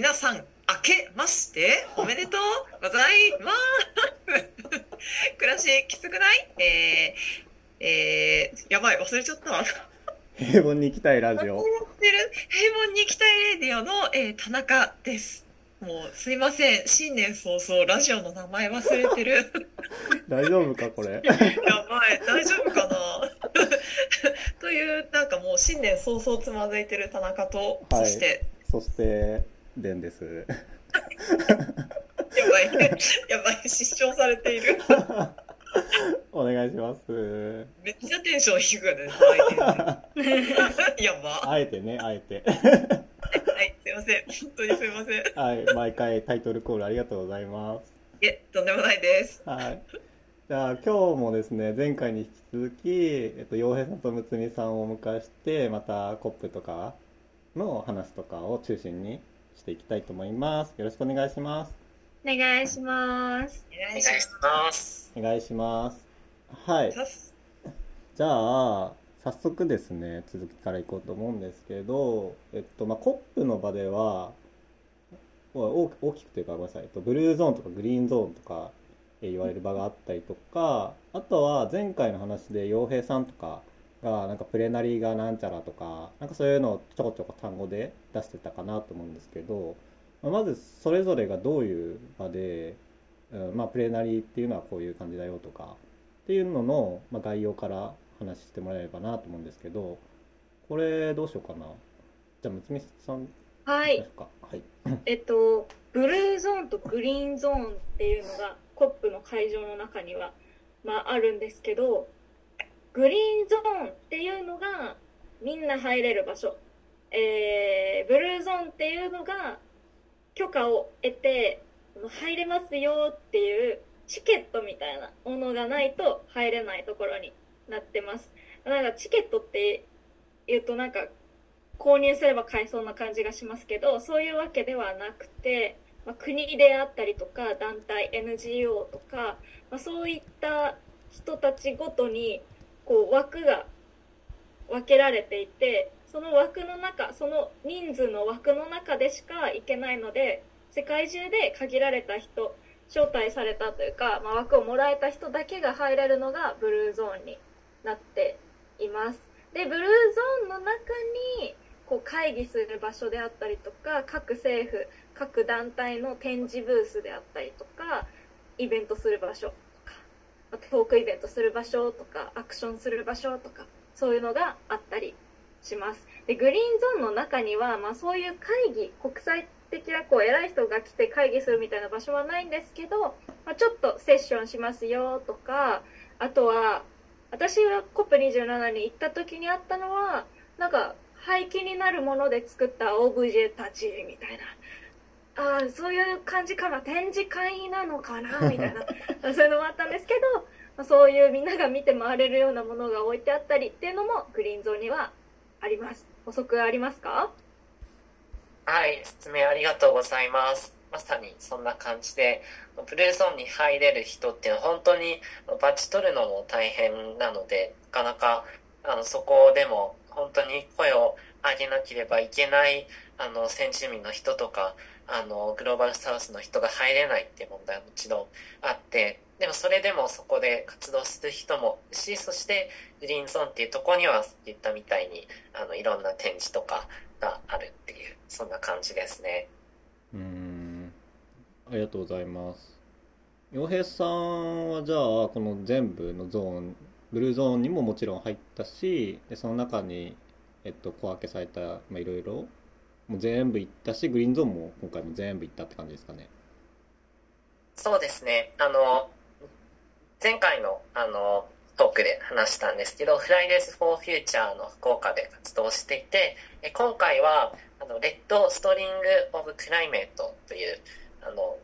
皆さん、明けましておめでとうございます。暮らしきつくない？えー、えー、やばい、忘れちゃったわ。平凡に行きたいラジオ。平凡に行きたいレディオの、えー、田中です。もうすいません、新年早々ラジオの名前忘れてる。大丈夫かこれ？やばい、大丈夫かな？という、なんかもう新年早々つまずいてる田中と、はいそして、そして、レンです。やばい、やばい、失笑されている。お願いします。めっちゃテンション低くね、泣い？てるやば。はあえてね、あえて。い、すいません。本当にすいません。いはい、毎回タイトルコールありがとうございます。え、とんでもないです。はい。じゃあ今日もですね、前回に引き続き、えっと、洋平さんとむつみさんをお迎えして、またコップとかの話とかを中心にしていきたいと思います。よろしくお願いします。お願いします。お願いします。お願いします。はい。じゃあ、早速ですね、続きからいこうと思うんですけど、えっと、まあ、コップの場では、大大きくというか、ごめんなさい、えっと、ブルーゾーンとかグリーンゾーンとかえー言われる場があったりとか、あとは前回の話で洋平さんとかが、なんかプレナリーがなんちゃらとか、なんかそういうのをちょこちょこ単語で出してたかなと思うんですけど、まあまずそれぞれがどういう場で、うんまあ、プレナリーっていうのはこういう感じだよとか、っていうのの、まあ、概要から話してもらえればなと思うんですけど、これどうしようかな。じゃあ、むつみさん、はい。はい。えっと、ブルーゾーンとグリーンゾーンっていうのがコップの会場の中には、まあ、あるんですけど、グリーンゾーンっていうのがみんな入れる場所。えー、ブルーゾーンっていうのが許可を得て入れますよっていうチケットみたいなものがないと入れないところになってます。なんかチケットって言うとなんか購入すれば買えそうな感じがしますけどそういうわけではなくて、まあ、国であったりとか団体 NGO とか、まあ、そういった人たちごとにこう枠が分けられていてその枠の中その人数の枠の中でしか行けないので世界中で限られた人招待されたというか、まあ、枠をもらえた人だけが入れるのがブルーゾーンになっています。でブルーゾーンの中にこう会議する場所であったりとか各政府各団体の展示ブースであったりとかイベントする場所トークイベントする場所とかアクションする場所とかそういうのがあったりします。でグリーンゾーンの中には、まあ、そういう会議国際的なこう偉い人が来て会議するみたいな場所はないんですけど、まあ、ちょっとセッションしますよとかあとは私が COP27 に行った時にあったのはなんか廃棄になるもので作ったオブジェたちみたいなああそういう感じかな。展示会なのかな？みたいな。そういうのもあったんですけど、まあ、そういうみんなが見て回れるようなものが置いてあったりっていうのもグリーンゾーンにはあります。補足ありますか？はい、説明ありがとうございます。まさにそんな感じで、ブルーゾーンに入れる人っていうのは本当にバチ取るのも大変なので、なかなかあのそこでも本当に声を上げなければいけないあの先住民の人とか、あのグローバルサウスの人が入れないっていう問題はもちろんあって、でもそれでもそこで活動する人もし、そしてグリーンゾーンっていうとこには言ったみたいにあのいろんな展示とかがあるっていうそんな感じですね。うん。ありがとうございます。洋平さんはじゃあ、この全部のゾーン、ブルーゾーンにももちろん入ったし、でその中に、えっと、小分けされた、まあ、いろいろ、もう全部行ったし、グリーンゾーンも今回も全部行ったって感じですかね。そうですね。あの、前回のあのトークで話したんですけど、フライデーズ・フォー・フューチャーの福岡で活動していて、え今回は、あの、レッド・ストリング・オブ・クライメートという、あの、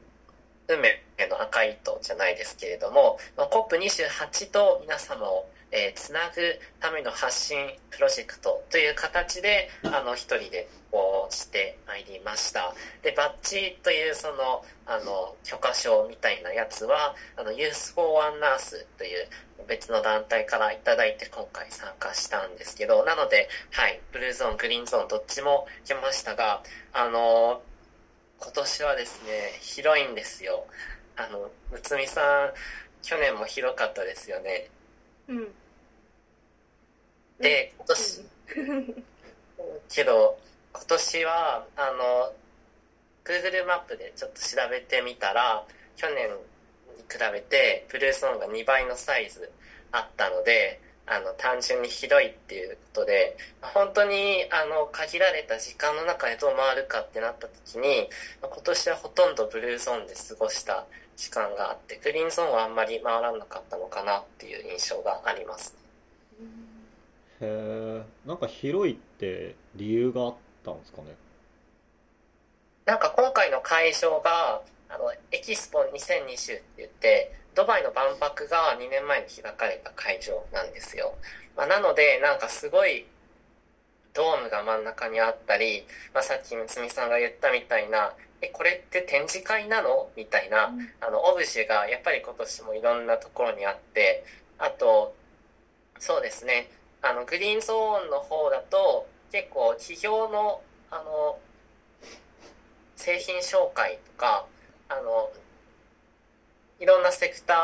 運命の赤い糸じゃないですけれども、まあ COP28 と皆様を、えーつなぐための発信プロジェクトという形で、あの、一人でこうしてまいりました。で、バッジというその、あの、許可証みたいなやつは、あの、Youth for One Nurse という別の団体からいただいて今回参加したんですけど、なので、はい、ブルーゾーン、グリーンゾーンどっちも来ましたが、あの、今年はですね、広いんですよ。あの、むつみさん、去年も広かったですよね。うん。で、今年、けど、今年は、あの、Google マップでちょっと調べてみたら、去年に比べて、ブルーソーンが2倍のサイズあったので、あの、単純に広いっていうことで、本当に、あの、限られた時間の中でどう回るかってなった時に、今年はほとんどブルーゾーンで過ごした時間があって、グリーンゾーンはあんまり回らなかったのかなっていう印象があります。へえんか広いって理由があったんですかね？なんか今回の会場が、あの、エキスポ2020って言って、ドバイの万博が2年前に開かれた会場なんですよ。まあ、なので、なんかすごい、ドームが真ん中にあったり、まあ、さっきむつみさんが言ったみたいな、え、これって展示会なの？みたいな、あの、オブジェがやっぱり今年もいろんなところにあって、あと、そうですね、あの、グリーンゾーンの方だと、結構企業の、あの、製品紹介とか、あの、いろんなセクタ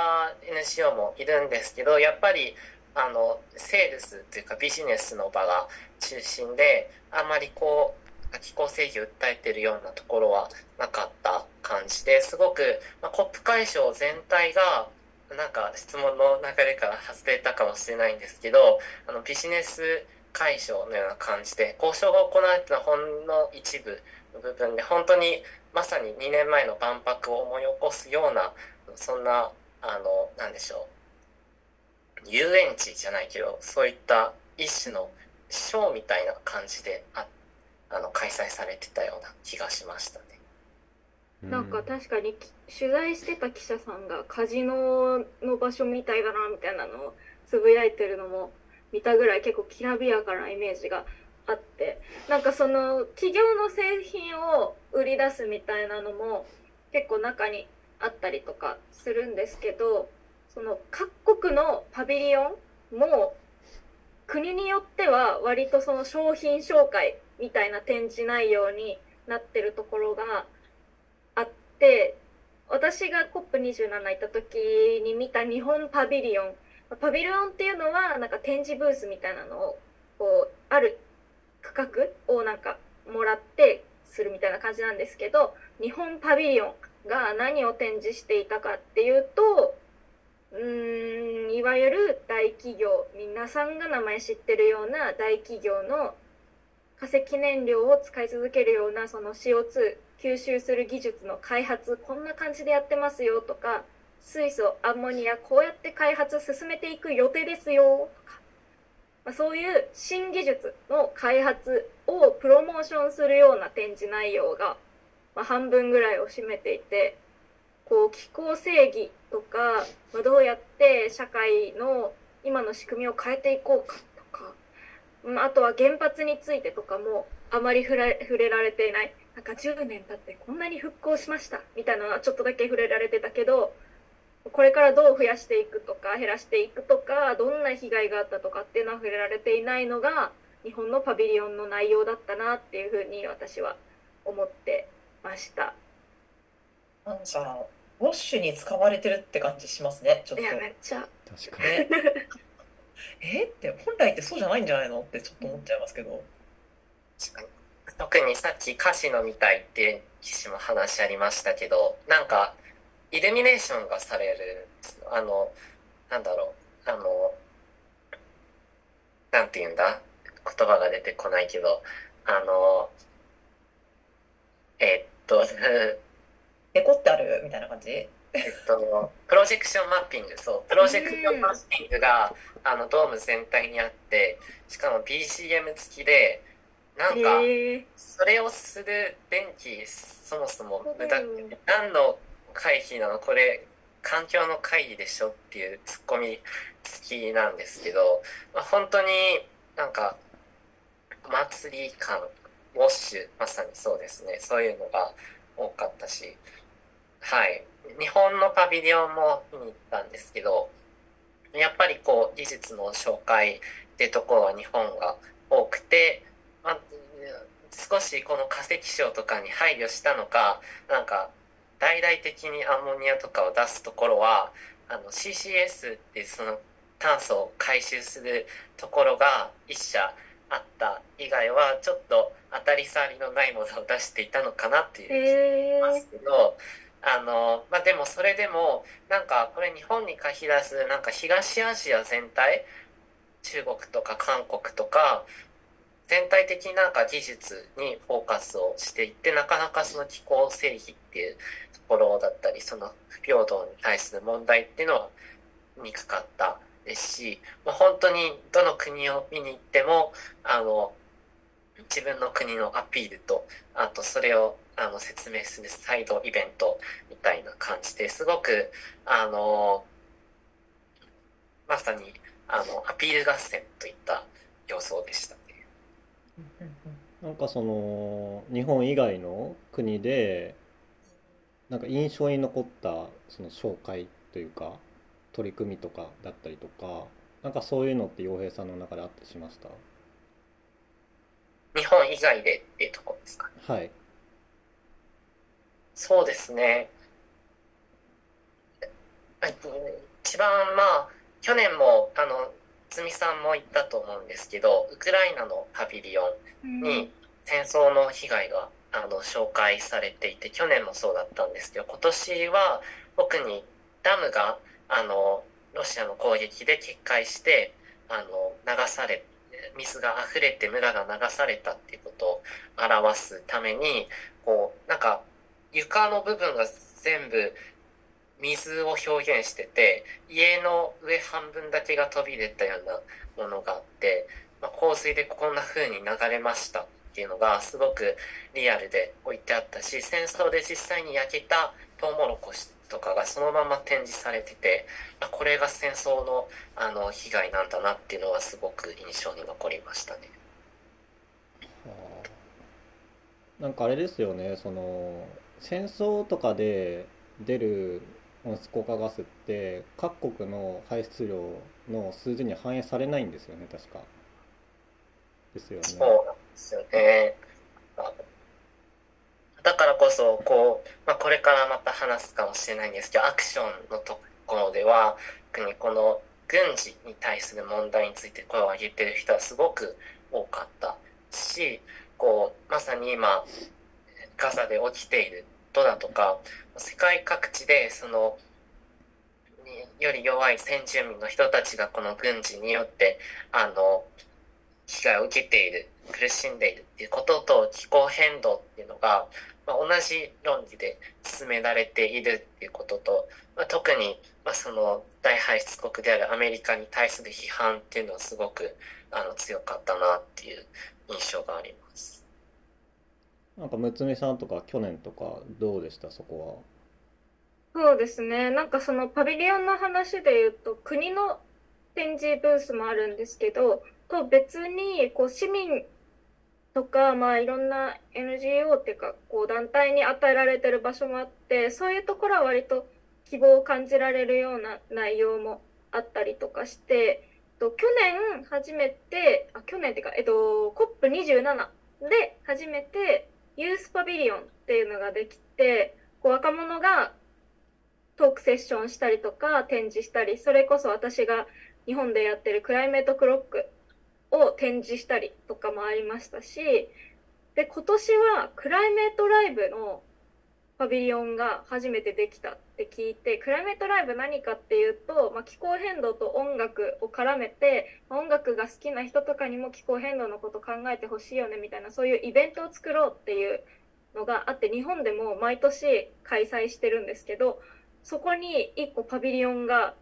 ー NGO もいるんですけど、やっぱり、あの、セールスっていうかビジネスの場が中心で、あまりこう、気候正義を訴えてるようなところはなかった感じですごく、まあ、コップ会場全体が、なんか質問の流れから外れたかもしれないんですけど、あのビジネス会場のような感じで、交渉が行われてたほんの一部の部分で、本当にまさに2年前の万博を思い起こすような、そんな、あの、なんでしょう、遊園地じゃないけど、そういった一種のショーみたいな感じでああの開催されてたような気がしましたね。なんか確かにき取材してた記者さんがカジノの場所みたいだなみたいなのをつぶやいてるのも見たぐらい結構きらびやかなイメージがあって。なんかその企業の製品を売り出すみたいなのも結構中にあったりとかするんですけどその各国のパビリオンも国によっては割とその商品紹介みたいな展示内容になってるところがあって私が COP27 行った時に見た日本パビリオンパビリオンっていうのはなんか展示ブースみたいなのをこうある区画をなんかもらってするみたいな感じなんですけど日本パビリオンが何を展示していたかっていうとうーんいわゆる大企業皆さんが名前知ってるような大企業の化石燃料を使い続けるようなその CO2 吸収する技術の開発こんな感じでやってますよとか水素アンモニアこうやって開発進めていく予定ですよとか、まあ、そういう新技術の開発をプロモーションするような展示内容が、まあ、半分ぐらいを占めていてこう気候正義とか、まあ、どうやって社会の今の仕組みを変えていこうかとか、まあ、あとは原発についてとかもあまり触れ触れられていない。なんか10年経ってこんなに復興しましたみたいなのはちょっとだけ触れられてたけどこれからどう増やしていくとか減らしていくとかどんな被害があったとかっていうのは触れられていないのが日本のパビリオンの内容だったなっていうふうに私は思ってました。なんかウォッシュに使われてるって感じしますねちょっと。いやめっちゃ。確かに。ね。え？って本来ってそうじゃないんじゃないの？ってちょっと思っちゃいますけど。特にさっきカジノみたいっていう騎士も話ありましたけど、なんか、イルミネーションがされる、あの、なんだろう、あの、なんて言うんだ？言葉が出てこないけど、あの、えっと、デコってある？みたいな感じ？えっと、プロジェクションマッピング、そう、プロジェクションマッピングが、あの、ドーム全体にあって、しかも BGM 付きで、なんか、それをする電気、そもそも無駄。何の会議なの？これ、環境の会議でしょ？っていうツッコミ付きなんですけど、まあ、本当になんか、お祭り感、ウォッシュ、まさにそうですね、そういうのが多かったし、はい。日本のパビリオンも見に行ったんですけど、やっぱりこう、技術の紹介ってところは日本が多くて、まあ、少しこの化石賞とかに配慮したのかなんか大々的にアンモニアとかを出すところはあの CCS ってその炭素を回収するところが一社あった以外はちょっと当たり障りのないものを出していたのかなっていう気がしますけど、あのまあ、でもそれでもなんかこれ日本に限らずなんか東アジア全体中国とか韓国とか全体的になんか技術にフォーカスをしていってなかなかその気候正義っていうところだったりその不平等に対する問題っていうのはにくかったですし、まあ、本当にどの国を見に行ってもあの自分の国のアピールとあとそれをあの説明するサイドイベントみたいな感じですごくあのまさにあのアピール合戦といった様相でしたね。なんかその日本以外の国でなんか印象に残ったその紹介というか取り組みとかだったりとかなんかそういうのって洋平さんの中であったりしました？日本以外でっていうところですかはい。そうですね。一番まあ去年もあのつみさんも言ったと思うんですけどウクライナのパビリオンに戦争の被害があの紹介されていて去年もそうだったんですけど今年は特にダムがあのロシアの攻撃で決壊してあの流され水が溢れて村が流されたっていうことを表すためにこうなんか床の部分が全部水を表現してて家の上半分だけが飛び出たようなものがあって、まあ、洪水でこんな風に流れましたっていうのがすごくリアルで置いてあったし戦争で実際に焼けたトウモロコシとかがそのまま展示されてて、まあ、これが戦争のあの被害なんだなっていうのはすごく印象に残りましたね。なんかあれですよねその戦争とかで出る温室効果ガスって各国の排出量の数字に反映されないんですよね確か。ですよね。そうなんですよねだからこそこう、まあ、これからまた話すかもしれないんですけどアクションのところでは特にこの軍事に対する問題について声を上げてる人はすごく多かったしこうまさに今ガザで起きていることだとか世界各地でそのより弱い先住民の人たちがこの軍事によってあの被害を受けている苦しんでいるっていうことと気候変動っていうのが、まあ、同じ論理で進められているっていうことと、まあ、特に、まあ、その大排出国であるアメリカに対する批判っていうのはすごくあの強かったなっていう印象があります。なんかむつみさんとか去年とかどうでした？そこは。そうですね。なんかそのパビリオンの話で言うと国の展示ブースもあるんですけどと別にこう市民とか、まあ、いろんな NGO っていうかこう団体に与えられてる場所もあってそういうところは割と希望を感じられるような内容もあったりとかしてと去年初めてあ去年っていうか、えっと、COP27 で初めてユースパビリオンっていうのができてこう若者がトークセッションしたりとか展示したりそれこそ私が日本でやってるクライメートクロックを展示したりとかもありましたしで今年はクライメートライブのパビリオンが初めてできたって聞いてクライメートライブ何かっていうと、まあ、気候変動と音楽を絡めてま音楽が好きな人とかにも気候変動のこと考えてほしいよねみたいなそういうイベントを作ろうっていうのがあって日本でも毎年開催してるんですけどそこに1個パビリオンが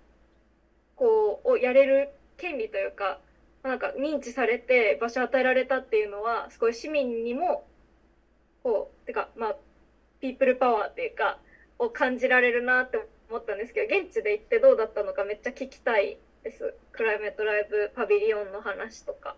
こうをやれる権利というかなんか認知されて場所与えられたっていうのはすごい市民にもこうてかまあピープルパワーっていうかを感じられるなって思ったんですけど現地で行ってどうだったのかめっちゃ聞きたいです。クライメートライブパビリオンの話とか。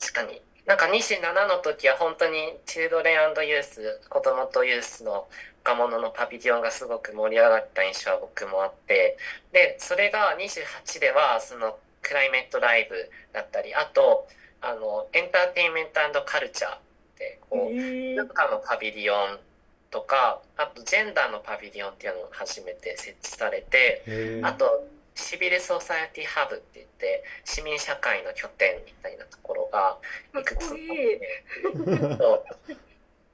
確かに。なんか27の時は本当にチルドレンユース子供とユースの若者のパビリオンがすごく盛り上がった印象は僕もあって。でそれが28ではそのクライメートライブだったりあとあのエンターテインメントカルチャーってこうえ文化のパビリオンとかあとジェンダーのパビリオンっていうのが初めて設置されてあとシビルソサエティハブって言って市民社会の拠点みたいなところがいくつもこいい。そう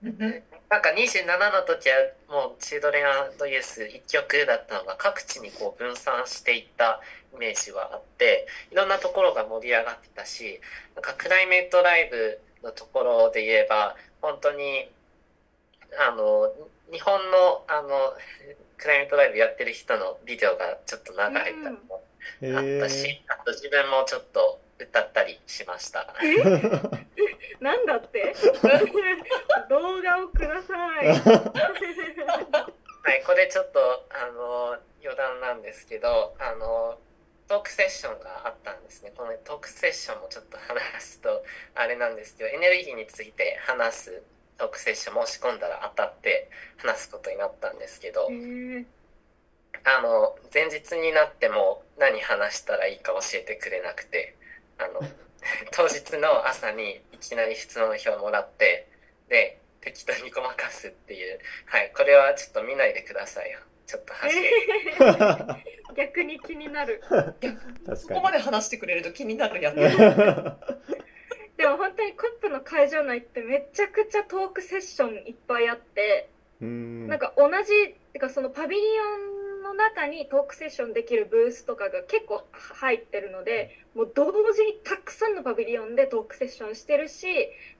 なんか27の時はもうチルドレンユース1曲だったのが各地にこう分散していったイメージはあっていろんなところが盛り上がってたしなんかクライメートライブのところで言えば本当にあの日本のあのクライメートライブやってる人のビデオがちょっと流れたりもへあったし、あと自分もちょっと歌ったりしました。なんだって？動画をください。はい、これちょっとあの余談なんですけどあのトークセッションがあったんですね。このトークセッションもちょっと話すとあれなんですけどエネルギーについて話すトークセッション申し込んだら当たって話すことになったんですけどえー。あの前日になっても何話したらいいか教えてくれなくてあの 当日の朝にいきなり質問票をもらってで適当にごまかすっていうはいこれはちょっと見ないでくださいよちょっと走り 逆に気になる。確かそこまで話してくれると気になるやつ。に。でも本当にコップの会場内ってめちゃくちゃトークセッションいっぱいあって、うんなんか同じ、てかそのパビリオンの中にトークセッションできるブースとかが結構入ってるので、もう同時にたくさんのパビリオンでトークセッションしてるし、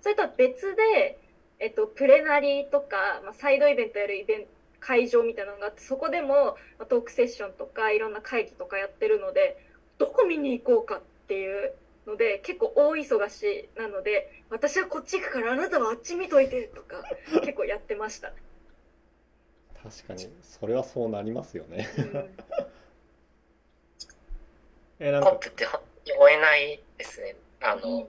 それとは別で、えっと、プレナリーとか、まあ、サイドイベントやるイベント、会場みたいなのがあって、そこでもまあトークセッションとかいろんな会議とかやってるので、どこ見に行こうかっていうので、結構大忙しなので、私はこっち行くからあなたはあっち見といてとか、結構やってました。確かに、それはそうなりますよね。うん。え、なんか、コップって本当に追えないですね。あの、うん。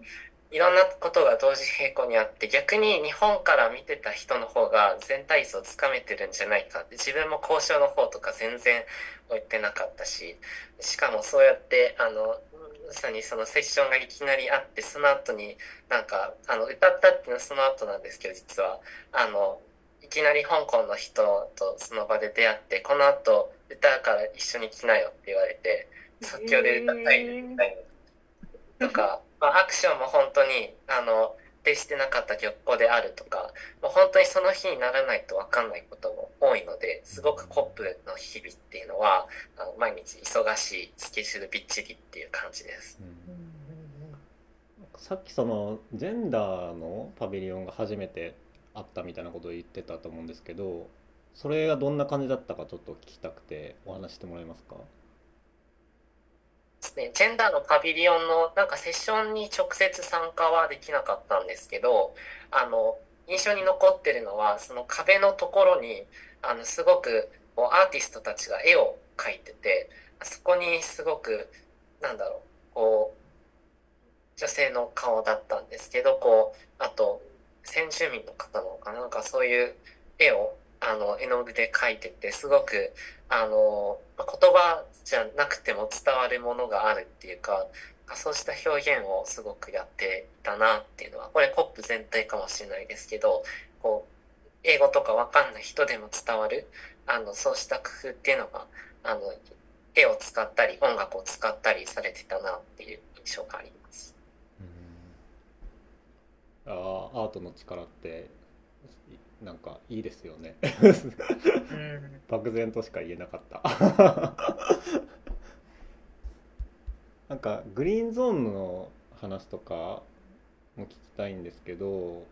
いろんなことが同時並行にあって逆に日本から見てた人の方が全体像をつかめてるんじゃないか。って自分も交渉の方とか全然置いてなかったし。しかもそうやってあのまさにそのセッションがいきなりあってその後になんかあの歌ったっていうのはその後なんですけど実は。あのいきなり香港の人とその場で出会ってこの後歌うから一緒に来なよって言われて即興で歌ったりみたいな。とか、まあ、アクションも本当にあの提してなかった曲庫であるとかもう本当にその日にならないと分かんないことも多いのですごくコップの日々っていうのはあの毎日忙しいスケジュールびっちりっていう感じです。うん。さっきそのジェンダーのパビリオンが初めてあったみたいなことを言ってたと思うんですけどそれがどんな感じだったかちょっと聞きたくてお話してもらえますか？ですね、ジェンダーのパビリオンのなんかセッションに直接参加はできなかったんですけどあの印象に残ってるのはその壁のところにあのすごくこうアーティストたちが絵を描いててそこにすごくなんだろうこう女性の顔だったんですけどこうあと先住民の方なのかな？なんかそういう絵をあの絵の具で描いててすごくあの言葉じゃなくても伝わるものがあるっていうかそうした表現をすごくやっていたなっていうのはこれポップ全体かもしれないですけどこう英語とかわかんない人でも伝わるあのそうした工夫っていうのがあの絵を使ったり音楽を使ったりされてたなっていう印象があります。あーアートの力っていなんかいいですよね。うん。漠然としか言えなかった。なんかグリーンゾーンの話とかも聞きたいんですけど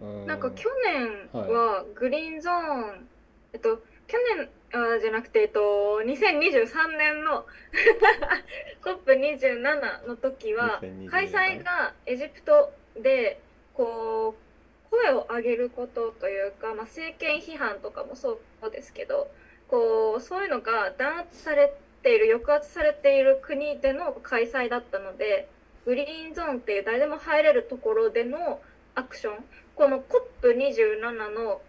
うん。なんか去年はグリーンゾーン、えっと去年あじゃなくてえっと2023年の COP27 の時は2022開催がエジプトでこう声を上げることというか、まあ、政権批判とかもそうですけどこうそういうのが弾圧されている抑圧されている国での開催だったのでグリーンゾーンっていう誰でも入れるところでのアクションこの COP27 の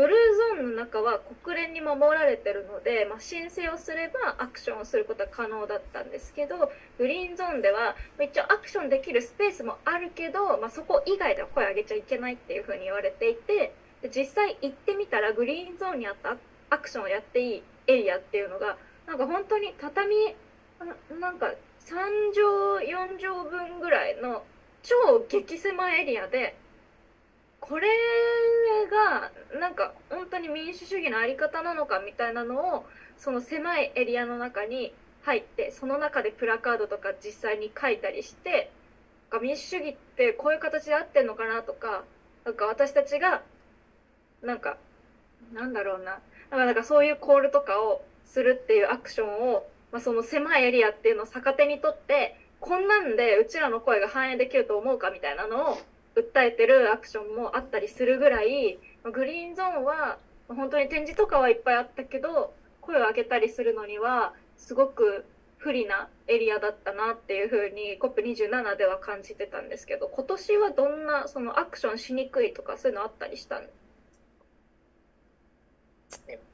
ブルーゾーンの中は国連に守られてるので、まあ、申請をすればアクションをすることは可能だったんですけどグリーンゾーンでは一応アクションできるスペースもあるけど、まあ、そこ以外では声上げちゃいけないっていうふうに言われていて実際行ってみたらグリーンゾーンにあったアクションをやっていいエリアっていうのがなんか本当に畳なんか3畳4畳分ぐらいの超激狭エリアでこれがなんか本当に民主主義の在り方なのかみたいなのをその狭いエリアの中に入ってその中でプラカードとか実際に書いたりして民主主義ってこういう形で合ってんのかなとかなんか私たちがなんかなんだろうな。なんかそういうコールとかをするっていうアクションを、まあ、その狭いエリアっていうのを逆手にとってこんなんでうちらの声が反映できると思うかみたいなのを訴えてるアクションもあったりするぐらいグリーンゾーンは本当に展示とかはいっぱいあったけど声を上げたりするのにはすごく不利なエリアだったなっていうふうに COP27 では感じてたんですけど今年はどんなそのアクションしにくいとかそういうのあったりしたんです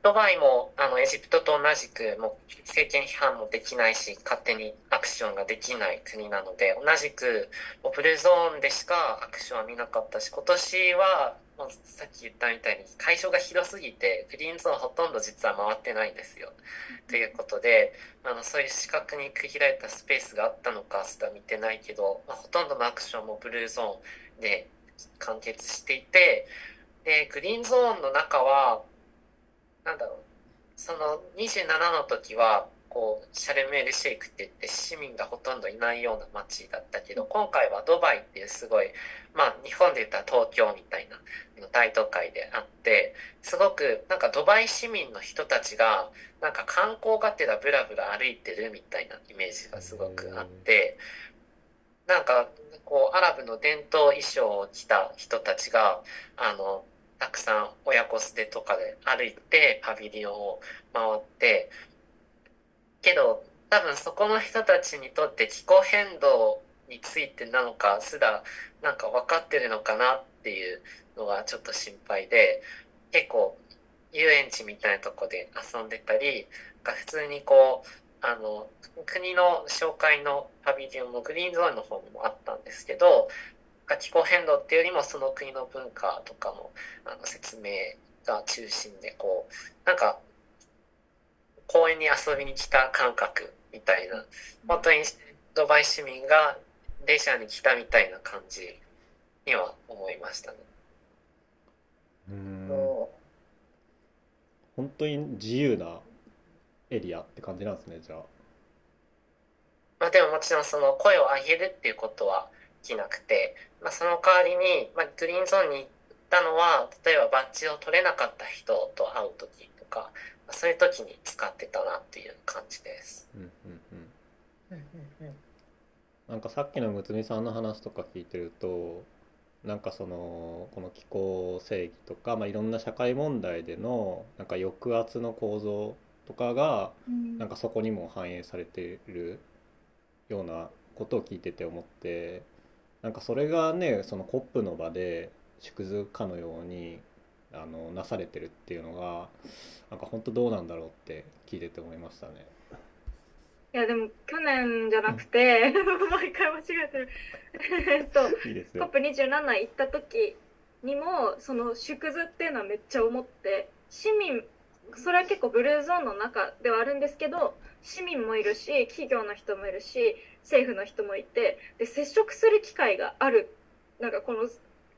ドバイもあのエジプトと同じくもう政権批判もできないし勝手にアクションができない国なので同じくブルーゾーンでしかアクションは見なかったし今年は、まあ、さっき言ったみたいに会場が広すぎてグリーンゾーンほとんど実は回ってないんですよ。ということであのそういう四角に区切られたスペースがあったのかすら見てないけど、まあ、ほとんどのアクションもブルーゾーンで完結していてでグリーンゾーンの中はなんだろう。その27の時はこうシャルメールシェイクって言って市民がほとんどいないような街だったけど今回はドバイっていうすごいまあ日本で言ったら東京みたいな大都会であってすごくなんかドバイ市民の人たちがなんか観光がてらブラブラ歩いてるみたいなイメージがすごくあってなんかこうアラブの伝統衣装を着た人たちがあのたくさん親子捨てとかで歩いてパビリオンを回ってけど多分そこの人たちにとって気候変動についてなのかすらなんか分かってるのかなっていうのがちょっと心配で結構遊園地みたいなとこで遊んでたり普通にこうあの国の紹介のパビリオンのグリーンゾーンの方もあったんですけど気候変動っていうよりもその国の文化とかのあの説明が中心でこうなんか公園に遊びに来た感覚みたいな本当にドバイ市民がレジャーに来たみたいな感じには思いましたね。うん本当に自由なエリアって感じなんですねじゃあ。まあでももちろんその声を上げるっていうことはできなくて、まあ、その代わりに、まあ、グリーンゾーンに行ったのは例えばバッジを取れなかった人と会う時とか、まあ、そういう時に使ってたなっていう感じです。うんうんうん。なんかさっきのむつみさんの話とか聞いてるとなんかそのこの気候正義とか、まあ、いろんな社会問題でのなんか抑圧の構造とかが、なんかそこにも反映されているようなことを聞いてて思ってなんかそれがねそのコップの場で縮図かのようにあのなされてるっていうのがなんか本当どうなんだろうって聞いてて思いましたね。いやでも去年じゃなくて、毎回間違えてるえっといいですコップ27行った時にもその縮図っていうのはめっちゃ思って市民それは結構ブルーゾーンの中ではあるんですけど市民もいるし企業の人もいるし政府の人もいてで接触する機会がある。なんかこの、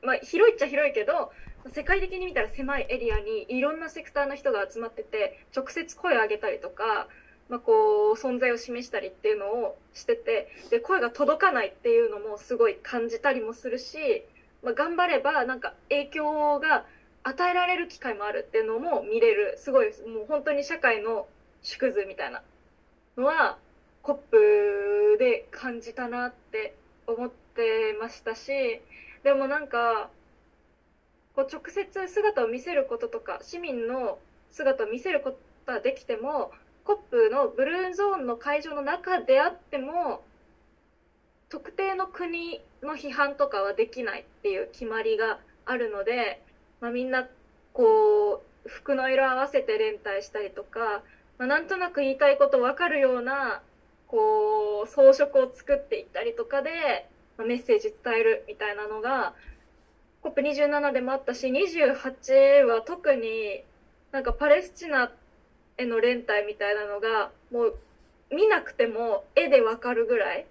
まあ、広いっちゃ広いけど世界的に見たら狭いエリアにいろんなセクターの人が集まってて直接声を上げたりとか、まあ、こう存在を示したりっていうのをしててで声が届かないっていうのもすごい感じたりもするし、まあ、頑張ればなんか影響が与えられる機会もあるっていうのも見れる。すごいもう本当に社会の縮図みたいなのはコップで感じたなって思ってましたしでもなんかこう直接姿を見せることとか市民の姿を見せることはできてもコップのブルーゾーンの会場の中であっても特定の国の批判とかはできないっていう決まりがあるので、まあ、みんなこう服の色合わせて連帯したりとか、まあ、なんとなく言いたいこと分かるようなこう装飾を作っていったりとかで、まあ、メッセージ伝えるみたいなのが COP27 でもあったし28は特になんかパレスチナへの連帯みたいなのがもう見なくても絵でわかるぐらい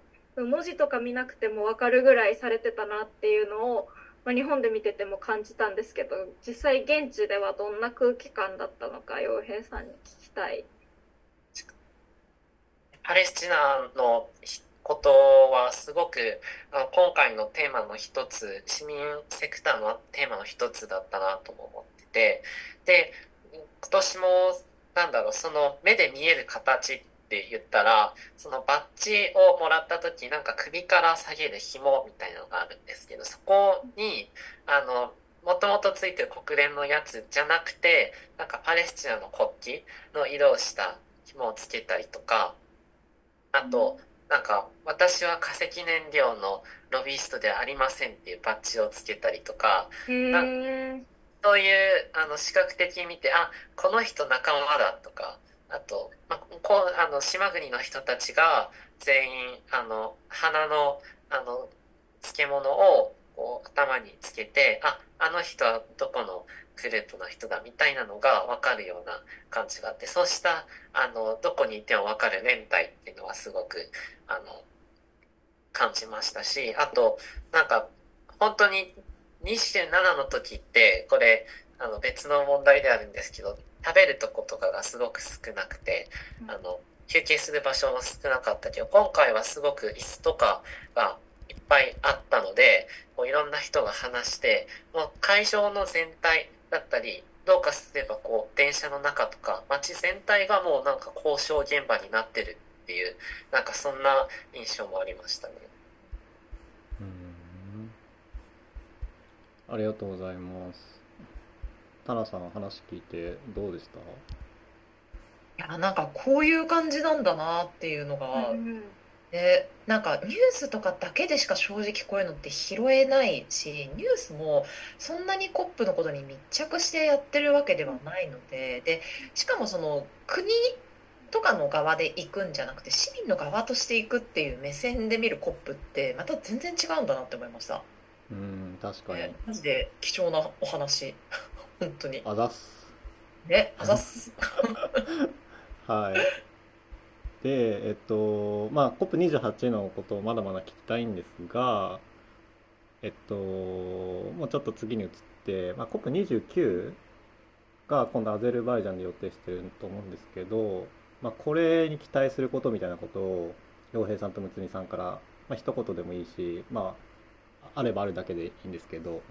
文字とか見なくてもわかるぐらいされてたなっていうのを、まあ、日本で見てても感じたんですけど実際現地ではどんな空気感だったのか洋平さんに聞きたい。パレスチナのことはすごくあの今回のテーマの一つ市民セクターのテーマの一つだったなとも思っててで今年もなんだろうその目で見える形って言ったらそのバッジをもらった時なんか首から下げる紐みたいなのがあるんですけどそこにあのもともとついてる国連のやつじゃなくてなんかパレスチナの国旗の色をした紐をつけたりとかあと、なんか、私は化石燃料のロビーストではありませんっていうバッジをつけたりとか、そういう、あの、視覚的に見て、あ、この人仲間だとか、あと、まあ、こう、あの、島国の人たちが全員、あの、花の、あの、漬物をこう頭につけて、あ、あの人はどこのグループの人だみたいなのが分かるような感じがあってそうしたあのどこにいても分かる連帯っていうのはすごくあの感じましたしあとなんか本当に27の時ってこれあの別の問題であるんですけど食べるとことかがすごく少なくてあの休憩する場所も少なかったけど今回はすごく椅子とかがいっぱいあったのでこういろんな人が話してもう会場の全体だったりどうかすればこう電車の中とか街全体がもうなんか交渉現場になってるっていうなんかそんな印象もありましたね。ありがとうございます。タナさん話聞いてどうでした？いやなんかこういう感じなんだなっていうのが、うんでなんかニュースとかだけでしか正直こういうのって拾えないしニュースもそんなにコップのことに密着してやってるわけではないのででしかもその国とかの側で行くんじゃなくて市民の側として行くっていう目線で見るコップってまた全然違うんだなって思いました。うん確かに、ね、マジで貴重なお話本当に。あざっす。ねあざっす。はい。で、えっと、まあ、COP28 のことをまだまだ聞きたいんですが、えっと、もうちょっと次に移って、まあ、COP29 が今度アゼルバイジャンで予定してると思うんですけど、まあ、これに期待することみたいなことを、洋平さんと睦美さんから、まあ、一言でもいいし、まあ、あればあるだけでいいんですけど、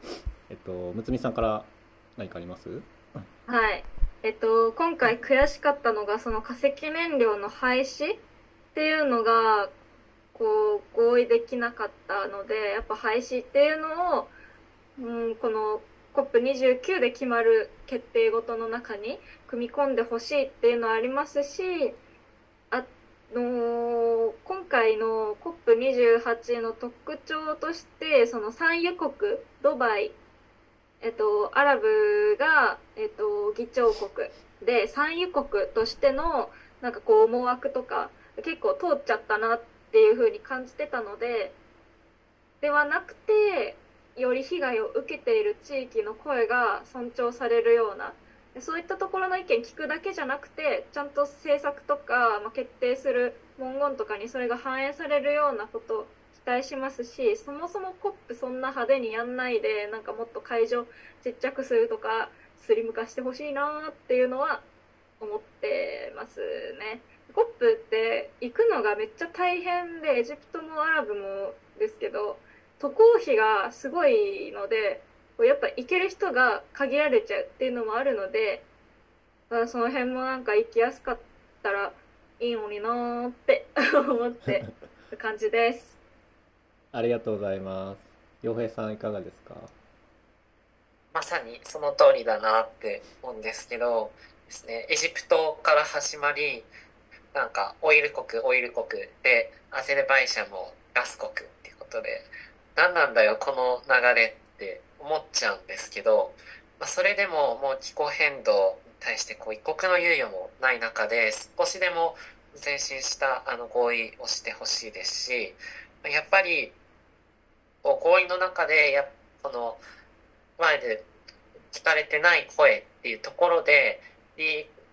えっと、睦美さんから何かあります？はい。えっと、今回悔しかったのがその化石燃料の廃止っていうのがこう合意できなかったのでやっぱ廃止っていうのを、うん、この COP29 で決まる決定ごとの中に組み込んでほしいっていうのはありますしあの今回の COP28 の特徴としてその産油国ドバイえっと、アラブが、えっと、議長国で産油国としてのなんかこう思惑とか結構通っちゃったなっていう風に感じてたのでではなくてより被害を受けている地域の声が尊重されるようなそういったところの意見聞くだけじゃなくてちゃんと政策とか、まあ、決定する文言とかにそれが反映されるようなこと待しますしそもそもコップそんな派手にやんないでなんかもっと会場ちっちゃくするとかスリム化してほしいなっていうのは思ってますね。コップって行くのがめっちゃ大変でエジプトもアラブもですけど渡航費がすごいのでやっぱ行ける人が限られちゃうっていうのもあるのでその辺もなんか行きやすかったらいいのになーって 思ってる感じです。ありがとうございます。洋平さんいかがですか？まさにその通りだなって思うんですけどですね、エジプトから始まり、なんかオイル国、オイル国で、アゼルバイジャンもガス国っていうことで、何なんだよ、この流れって思っちゃうんですけど、まあ、それでももう気候変動に対してこう一刻の猶予もない中で少しでも前進したあの合意をしてほしいですしやっぱり合意の中でやこの前で聞かれてない声っていうところで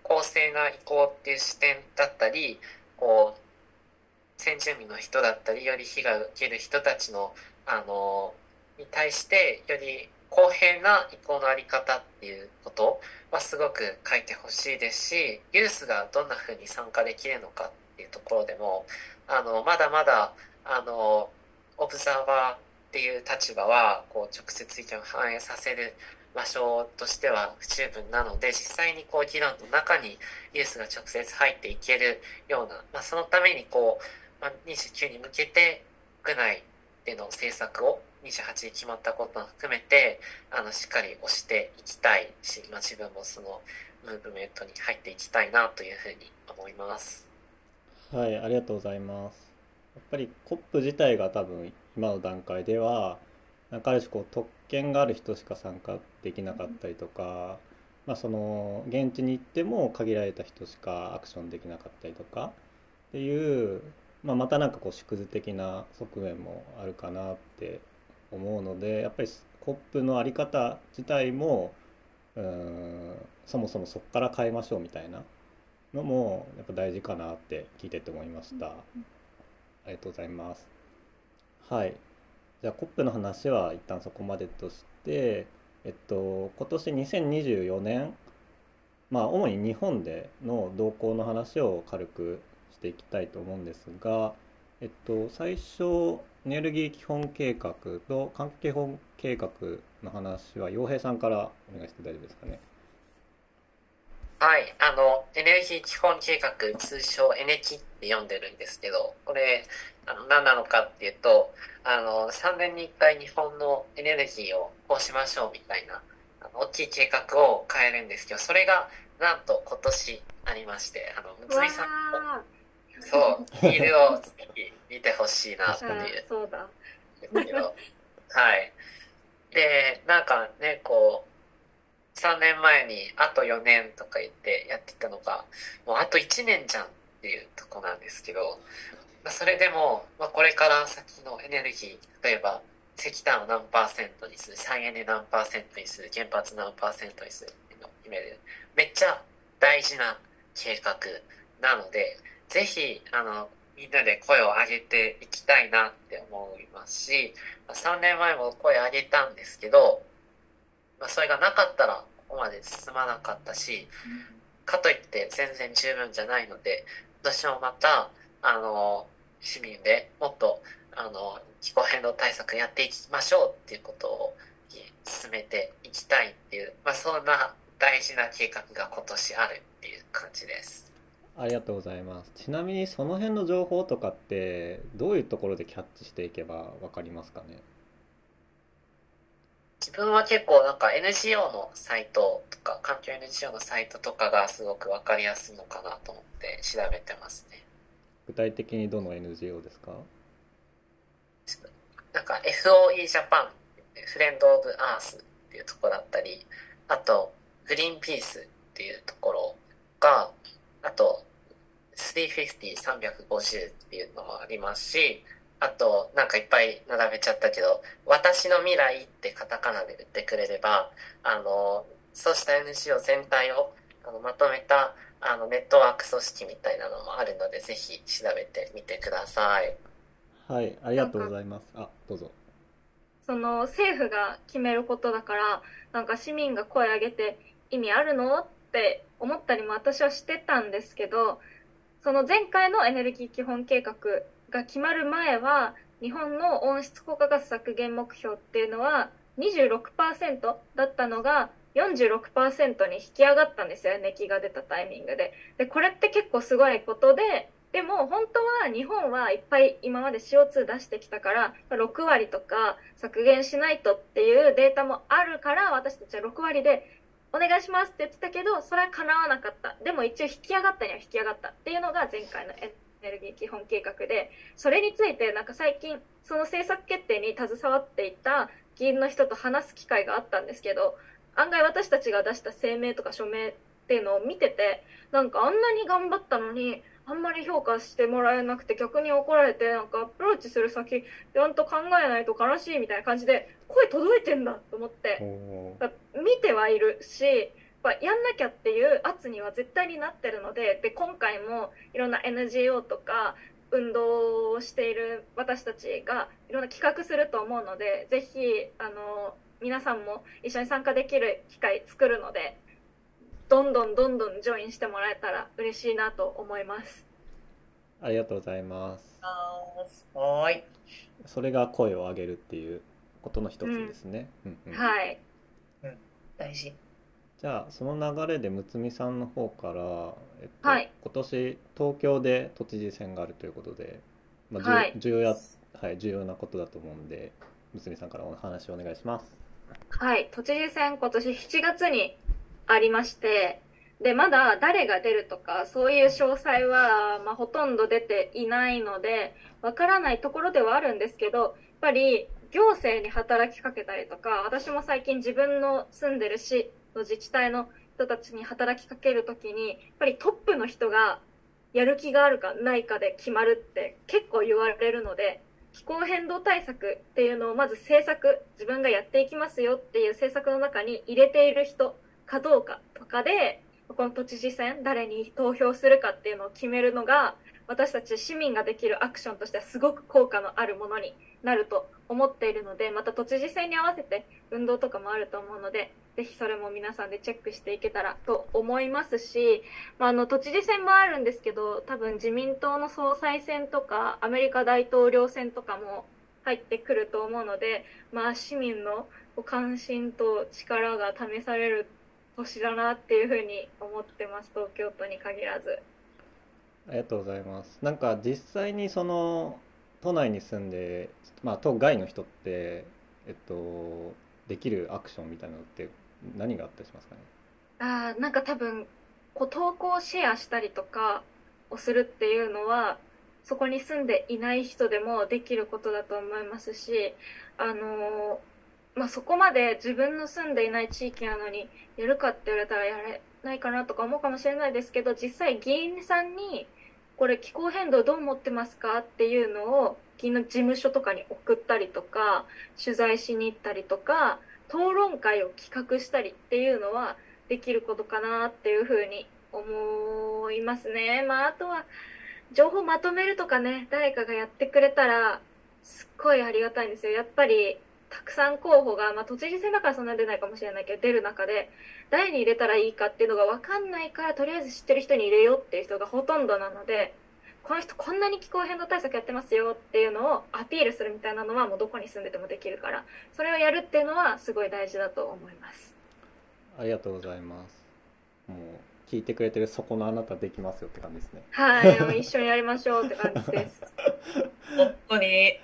公正な移行っていう視点だったりこう先住民の人だったりより被害を受ける人たちのあのに対してより公平な移行のあり方っていうことはすごく書いてほしいですしユースがどんなふうに参加できるのかっていうところでもあのまだまだあのオブザーバーっていう立場はこう直接意見を反映させる場所としては不十分なので実際にこう議論の中にユースが直接入っていけるような、まあ、そのためにこう、まあ、29に向けて国内での政策を28に決まったことも含めてあのしっかり推していきたいし、まあ、自分もそのムーブメントに入っていきたいなというふうに思います。はい、ありがとうございます。やっぱり COP 自体が多分今の段階ではなんかある種こう特権がある人しか参加できなかったりとか、まあ、その現地に行っても限られた人しかアクションできなかったりとかっていう、まあ、またなんかこう縮図的な側面もあるかなって思うのでやっぱり COP の在り方自体もうんそもそもそこから変えましょうみたいなのもやっぱ大事かなって聞いてて思いました。ありがとうございます。はい。じゃあ COP の話は一旦そこまでとして、えっと、今年2024年、まあ、主に日本での動向の話を軽くしていきたいと思うんですが、えっと、最初エネルギー基本計画と環境基本計画の話は洋平さんからお願いして大丈夫ですかね。はい、あの、エネルギー基本計画、通称エネキって読んでるんですけど、これ、あの、何なのかっていうと、あの、3年に1回日本のエネルギーをこうしましょうみたいな、あの大きい計画を変えるんですけど、それが、なんと今年ありまして、あの、むつみさんも、そう、フィールをぜひ見てほしいなっていう。そうだ。はい。で、なんかね、こう、3年前にあと4年とか言ってやってたのがもうあと1年じゃんっていうとこなんですけど、まあ、それでも、まあ、これから先のエネルギー例えば石炭を何パーセントにする再エネ何パーセントにする原発何パーセントにするっていうのを決める。めっちゃ大事な計画なのでぜひあのみんなで声を上げていきたいなって思いますし、ま、3年前も声上げたんですけどまあ、それがなかったらここまで進まなかったし、かといって全然十分じゃないので私もまたあの市民でもっとあの気候変動対策やっていきましょうっていうことを進めていきたいっていう、まあ、そんな大事な計画が今年あるっていう感じです。ありがとうございます。ちなみにその辺の情報とかってどういうところでキャッチしていけばわかりますかね？自分は結構なんか NGO のサイトとか環境 NGO のサイトとかがすごく分かりやすいのかなと思って調べてますね。具体的にどの NGO ですか？なんか FOE ジャパンフレンド・オブ・アースっていうところだったりあとグリーンピースっていうところがあと350-350っていうのもありますしあと、なんかいっぱい並べちゃったけど、私の未来ってカタカナで言ってくれれば、あの、そうした NGO 全体をあのまとめたあのネットワーク組織みたいなのもあるので、ぜひ調べてみてください。はい、ありがとうございます。あ、どうぞ。その政府が決めることだから、なんか市民が声上げて意味あるの？って思ったりも私はしてたんですけど、その前回のエネルギー基本計画が決まる前は日本の温室効果ガス削減目標っていうのは26%だったのが46%に引き上がったんですよ熱気が出たタイミングで。でこれって結構すごいことででも本当は日本はいっぱい今まで CO2 出してきたから6割とか削減しないとっていうデータもあるから私たちは6割でお願いしますって言ってたけどそれは叶わなかったでも一応引き上がったには引き上がったっていうのが前回のエネルギー基本計画でそれについてなんか最近その政策決定に携わっていた議員の人と話す機会があったんですけど案外私たちが出した声明とか署名っていうのを見ててなんかあんなに頑張ったのにあんまり評価してもらえなくて逆に怒られてなんかアプローチする先ちゃんと考えないと悲しいみたいな感じで声届いてんだと思って見てはいるしやんなきゃっていう圧には絶対になってるのでで今回もいろんな NGO とか運動をしている私たちがいろんな企画すると思うのでぜひあの皆さんも一緒に参加できる機会作るのでどんどんどんどんジョインしてもらえたら嬉しいなと思います。ありがとうございます。はい。それが声を上げるっていうことの一つですね、うんうんうん、はい、うん、大事じゃあその流れでむつみさんの方から、えっと、はい、今年東京で都知事選があるということで、まあ、はい、重要や、はい、重要なことだと思うんでむつみさんからお話をお願いします。はい。都知事選今年7月にありましてでまだ誰が出るとかそういう詳細は、まあ、ほとんど出ていないのでわからないところではあるんですけどやっぱり行政に働きかけたりとか私も最近自分の住んでる市の自治体の人たちに働きかける時にやっぱりトップの人がやる気があるかないかで決まるって結構言われるので気候変動対策っていうのをまず政策自分がやっていきますよっていう政策の中に入れている人かどうかとかでこの都知事選誰に投票するかっていうのを決めるのが私たち市民ができるアクションとしてはすごく効果のあるものになると思っているのでまた都知事選に合わせて運動とかもあると思うのでぜひそれも皆さんでチェックしていけたらと思いますし、まあ、あの都知事選もあるんですけど多分自民党の総裁選とかアメリカ大統領選とかも入ってくると思うので、まあ、市民の関心と力が試される年だなっていうふうに思ってます東京都に限らず。ありがとうございます。なんか実際にその都内に住んで、まあ、都外の人って、えっと、できるアクションみたいなのって何があったりしますかね？あなんか多分こう投稿シェアしたりとかをするっていうのはそこに住んでいない人でもできることだと思いますしあのまあ、そこまで自分の住んでいない地域なのにやるかって言われたらやれないかなとか思うかもしれないですけど実際議員さんにこれ気候変動どう思ってますかっていうのを議員の事務所とかに送ったりとか取材しに行ったりとか討論会を企画したりっていうのはできることかなっていうふうに思いますね。まああとは情報まとめるとかね誰かがやってくれたらすっごいありがたいんですよ。やっぱりたくさん候補が、まあ、都知事選だからそんな出ないかもしれないけど出る中で誰に入れたらいいかっていうのが分かんないからとりあえず知ってる人に入れようっていう人がほとんどなのでこの人こんなに気候変動対策やってますよっていうのをアピールするみたいなのはもうどこに住んでてもできるからそれをやるっていうのはすごい大事だと思います。ありがとうございます。もう聞いてくれてるそこのあなたできますよって感じですね。はい一緒にやりましょうって感じです。本当に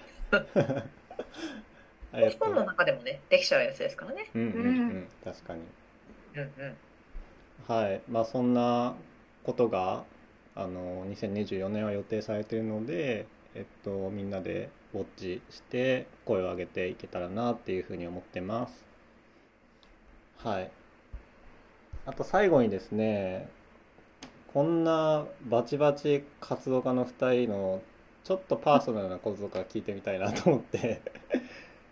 本の中でもねできちゃうやつですからね。うんうんうん、確かに。うんうん。はい。まあそんなことがあの2024年は予定されているので、えっと、みんなでウォッチして声を上げていけたらなっていうふうに思ってます。はい。あと最後にですね、こんなバチバチ活動家の2人のちょっとパーソナルなこととか聞いてみたいなと思って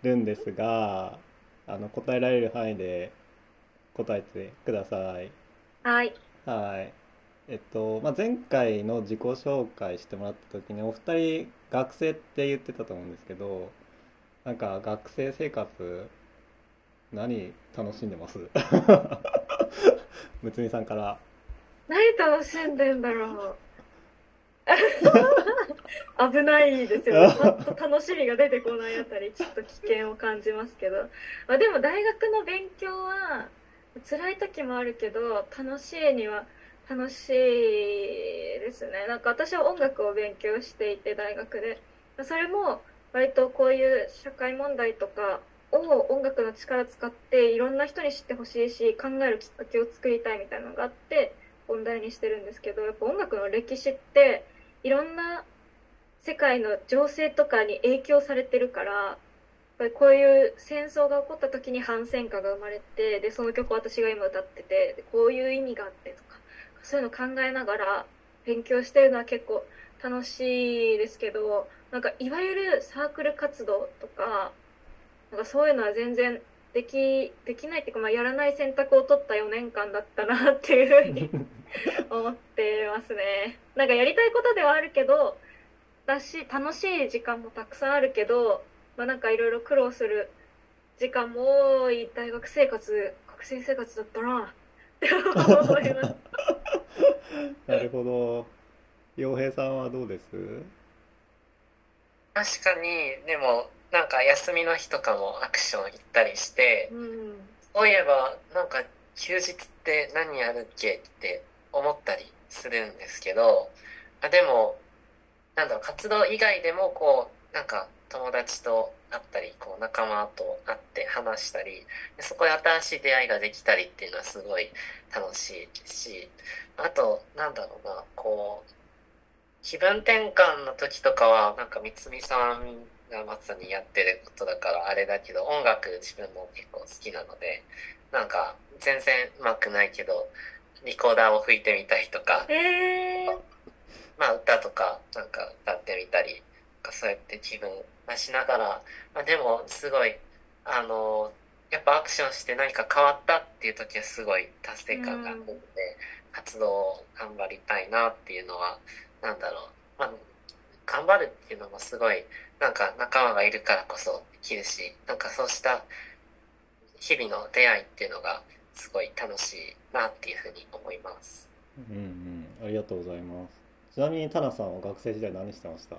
るんですが、あの答えられる範囲で答えてください。はい。はい。えっと、まあ、前回の自己紹介してもらった時にお二人学生って言ってたと思うんですけどなんか学生生活何楽しんでます むつみさんから何楽しんでんだろう 危ないですよ。ね楽しみが出てこないあたりちょっと危険を感じますけど、まあ、でも大学の勉強は辛い時もあるけど楽しいには楽しいですね。なんか私は音楽を勉強していて大学で。それも割とこういう社会問題とかを音楽の力使っていろんな人に知ってほしいし考えるきっかけを作りたいみたいなのがあって問題にしてるんですけどやっぱ音楽の歴史っていろんな世界の情勢とかに影響されてるからやっぱりこういう戦争が起こった時に反戦歌が生まれてでその曲を私が今歌っててでこういう意味があってとかそういうの考えながら勉強してるのは結構楽しいですけどなんかいわゆるサークル活動とかなんかそういうのは全然できできないっていうか、まあ、やらない選択を取った4年間だったなっていうふうに思ってますね。なんかやりたいことではあるけどだし楽しい時間もたくさんあるけど、まあ、なんかいろいろ苦労する時間も多い大学生活学生生活だったなって思います。なるほど。洋平さんはどうです？確かにでもなんか休みの日とかもアクション行ったりして、うんそういえばなんか休日って何やるっけって思ったりするんですけどあでもなんだろう活動以外でもこうなんか友達と会ったりこう仲間と会って話したりそこで新しい出会いができたりっていうのはすごい楽しいしあとなんだろうなこう気分転換の時とかはなんか三つさんがまさにやってることだからあれだけど音楽自分も結構好きなのでなんか全然上手くないけどリコーダーを吹いてみたりとか。えー、まあ歌とかなんか歌ってみたりそうやって気分出しながら、まあ、でもすごいあのやっぱアクションして何か変わったっていう時はすごい達成感があるので、活動を頑張りたいなっていうのはなんだろう、まあ、頑張るっていうのもすごいなんか仲間がいるからこそできるしなんかそうした日々の出会いっていうのがすごい楽しいなっていうふうに思います。うんうん。ありがとうございます。ちなみにタナさんは学生時代何してました？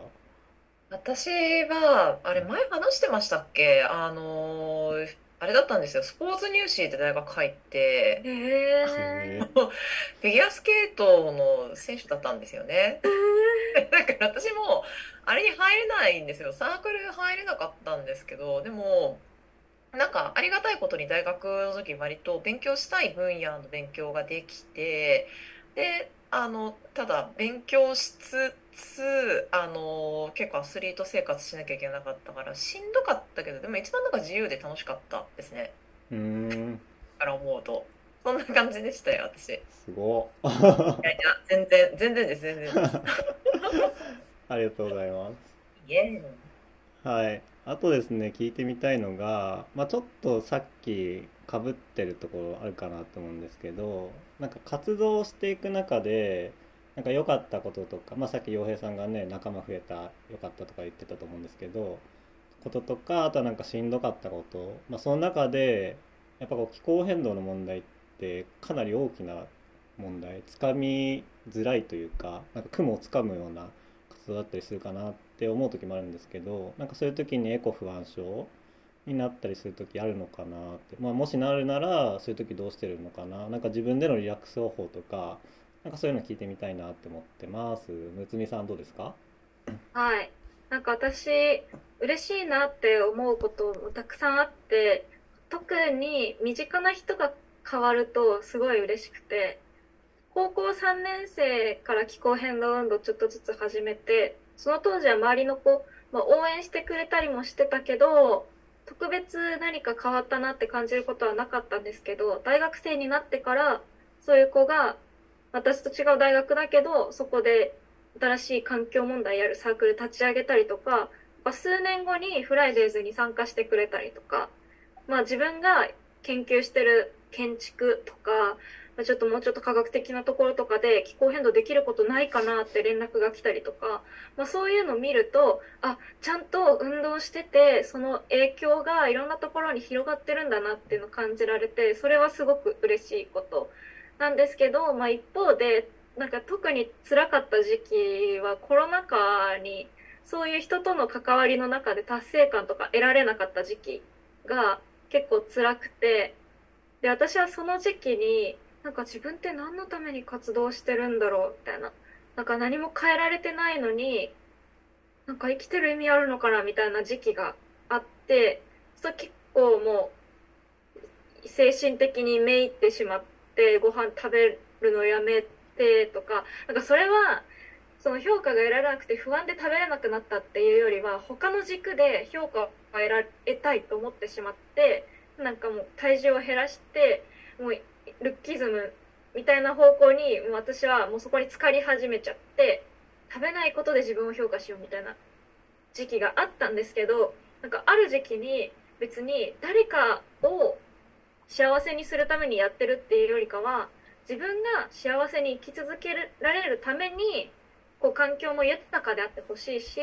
私は、あれ前話してましたっけ？あのーあれだったんですよ。スポーツ入試で大学入って、えフィギュアスケートの選手だったんですよね。だから私も、あれに入れないんですよ。サークル入れなかったんですけど、でも、なんかありがたいことに大学の時割と勉強したい分野の勉強ができて、で、あの、ただ勉強しつつ、あの、結構アスリート生活しなきゃいけなかったからしんどかったけど、でも一番なんか自由で楽しかったですね。うーん。から思うと。そんな感じでしたよ、私。いすごっ。やいや、全然、全然です、全然です。ありがとうございます。イエーイ。はい。あとですね、聞いてみたいのが、まあちょっとさっき被ってるところあるかなと思うんですけど、なんか活動していく中で、なんか良かったこととか、まあさっき洋平さんがね、仲間増えた、良かったとか言ってたと思うんですけど、こととか、あとはなんかしんどかったこと、まあその中で、やっぱこう気候変動の問題ってかなり大きな問題、つかみづらいというか、なんか雲をつかむような活動だったりするかなって思う時もあるんですけどなんかそういう時にエコ不安症になったりする時あるのかなって、まあ、もしなるならそういう時どうしてるのかな。なんか自分でのリラックス方法とかなんかそういうの聞いてみたいなって思ってます。むつみさんどうですか？はい。なんか私、嬉しいなって思うこともたくさんあって、特に身近な人が変わるとすごい嬉しくて、高校3年生から気候変動運動ちょっとずつ始めて、その当時は周りの子、まあ、応援してくれたりもしてたけど、特別何か変わったなって感じることはなかったんですけど、大学生になってから、そういう子が、私と違う大学だけど、そこで新しい環境問題やるサークル立ち上げたりとか、数年後にフライデーズに参加してくれたりとか、まあ自分が研究してる建築とか、ちょっともうちょっと科学的なところとかで気候変動できることないかなって連絡が来たりとか、まあそういうのを見ると、あ、ちゃんと運動してて、その影響がいろんなところに広がってるんだなっていうのを感じられて、それはすごく嬉しいこと。なんですけど、まあ一方で、なんか特に辛かった時期はコロナ禍にそういう人との関わりの中で達成感とか得られなかった時期が結構辛くてで私はその時期になんか自分って何のために活動してるんだろうみたいな。なんか何も変えられてないのになんか生きてる意味あるのかなみたいな時期があってそれ結構もう精神的にめいってしまってご飯食べるのやめてとかなんかそれはその評価が得られなくて不安で食べれなくなったっていうよりは他の軸で評価を得られたいと思ってしまってなんかもう体重を減らしてもうルッキズムみたいな方向にもう私はもうそこに浸かり始めちゃって食べないことで自分を評価しようみたいな時期があったんですけどなんかある時期に別に誰かを幸せにするためにやってるっていうよりかは自分が幸せに生き続けられるためにこう環境も豊かであってほしいし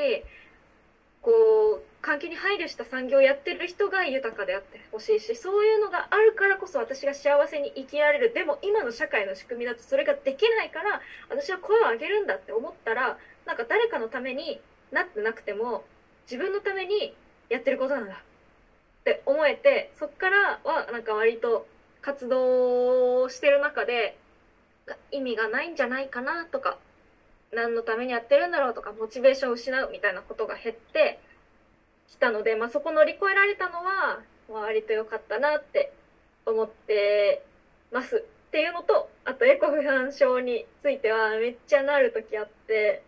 こう環境に配慮した産業をやってる人が豊かであってほしいしそういうのがあるからこそ私が幸せに生きられる。でも今の社会の仕組みだとそれができないから私は声を上げるんだって思ったらなんか誰かのためになってなくても自分のためにやってることなんだって思えてそっからはなんか割と活動してる中で意味がないんじゃないかなとか何のためにやってるんだろうとかモチベーションを失うみたいなことが減ってきたので、まあ、そこ乗り越えられたのは、割と良かったなって思ってます。っていうのとあとエコ不安症についてはめっちゃなる時あって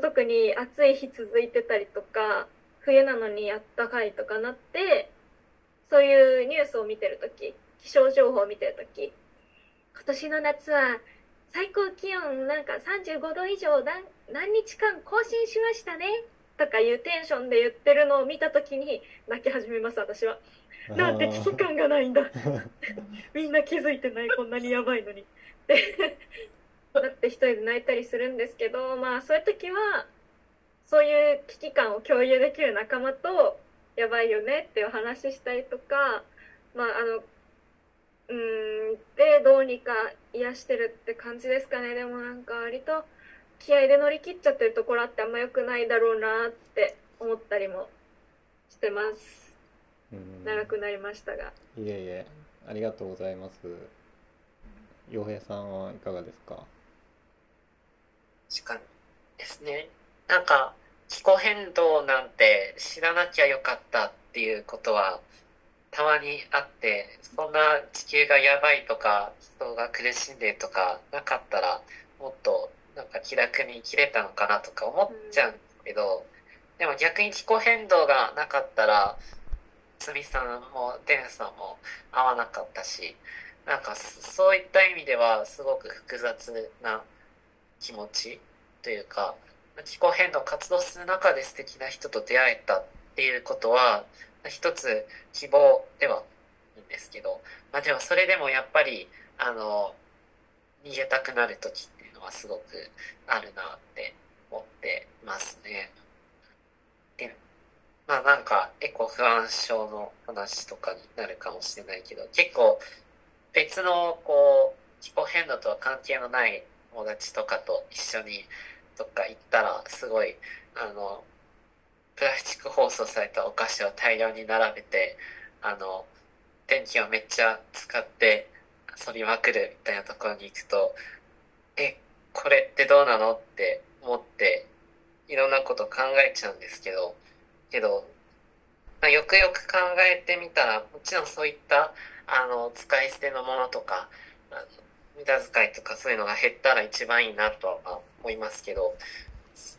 特に暑い日続いてたりとか冬なのにあったかいとかなってそういうニュースを見てる時気象情報を見てる時今年の夏は最高気温なんか35度以上何日間更新しましたね。とかいうテンションで言ってるのを見た時に泣き始めます私は。なんて危機感がないんだ。みんな気づいてないこんなにやばいのに。っ てだって一人で泣いたりするんですけどまあそういう時はそういう危機感を共有できる仲間とやばいよねっていう話したりとかまああのうんでどうにか癒してるって感じですかね。でもなんか割と気合で乗り切っちゃってるところあってあんま良くないだろうなって思ったりもしてます。長くなりましたが。いえいえ。ありがとうございます。洋平さんはいかがですか？確かにですね。なんか気候変動なんて知らなきゃよかったっていうことはたまにあってそんな地球がやばいとか人が苦しんでとかなかったらもっとなんか気楽に生きれたのかなとか思っちゃうんですけど、でも逆に気候変動がなかったらつみさんもデンさんも合わなかったしなんかそういった意味ではすごく複雑な気持ちというか気候変動活動する中で素敵な人と出会えたっていうことは一つ希望ではいいんですけど、まあ、でもそれでもやっぱりあの逃げたくなる時っのはすごくあるなって思ってますね。でまあなんかエコ不安症の話とかになるかもしれないけど結構別のこう気候変動とは関係のない友達とかと一緒にどっか行ったらすごいあのプラスチック包装されたお菓子を大量に並べて、あの、電気をめっちゃ使って遊びまくるみたいなところに行くと、え、これってどうなのって思って、いろんなこと考えちゃうんですけど、けど、まあ、よくよく考えてみたら、もちろんそういった、あの、使い捨てのものとか、あの無駄遣いとかそういうのが減ったら一番いいなとは思いますけど、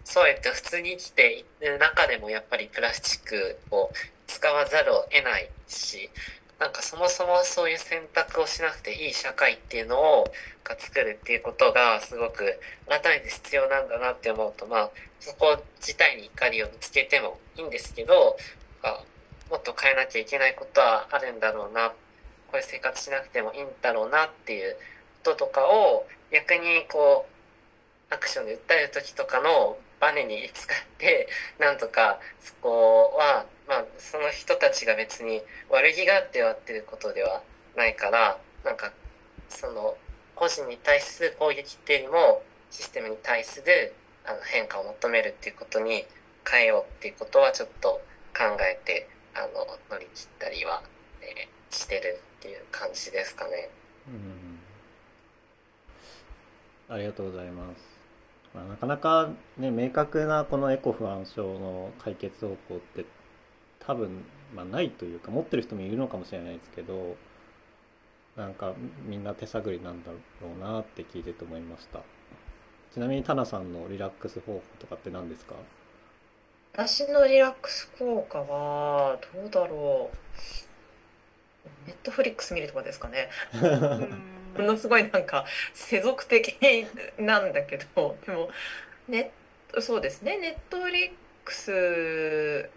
そうやって普通に生きている中でもやっぱりプラスチックを使わざるを得ないし、なんかそもそもそういう選択をしなくていい社会っていうのをが作るっていうことがすごく改めて必要なんだなって思うと、まあそこ自体に怒りを見つけてもいいんですけど、もっと変えなきゃいけないことはあるんだろうな、こういう生活しなくてもいいんだろうなっていうこととかを逆にこうアクションで訴える時とかのバネに使ってなんとかそこは、まあ、その人たちが別に悪気があってやってることではないからなんかその個人に対する攻撃っていうよりもシステムに対するあの変化を求めるっていうことに変えようっていうことはちょっと考えてあの乗り切ったりは、えー、してるっていう感じですかね。うんありがとうございます。まあ、なかなかね明確なこのエコ不安症の解決方法って多分、まあ、ないというか持ってる人もいるのかもしれないですけどなんかみんな手探りなんだろうなって聞いてて思いました。ちなみにタナさんのリラックス方法とかって何ですか？私のリラックス効果はどうだろう。ネットフリックス見るとかですかね ものすごいなんか世俗的なんだけど でもネそうですね。ネットフリックス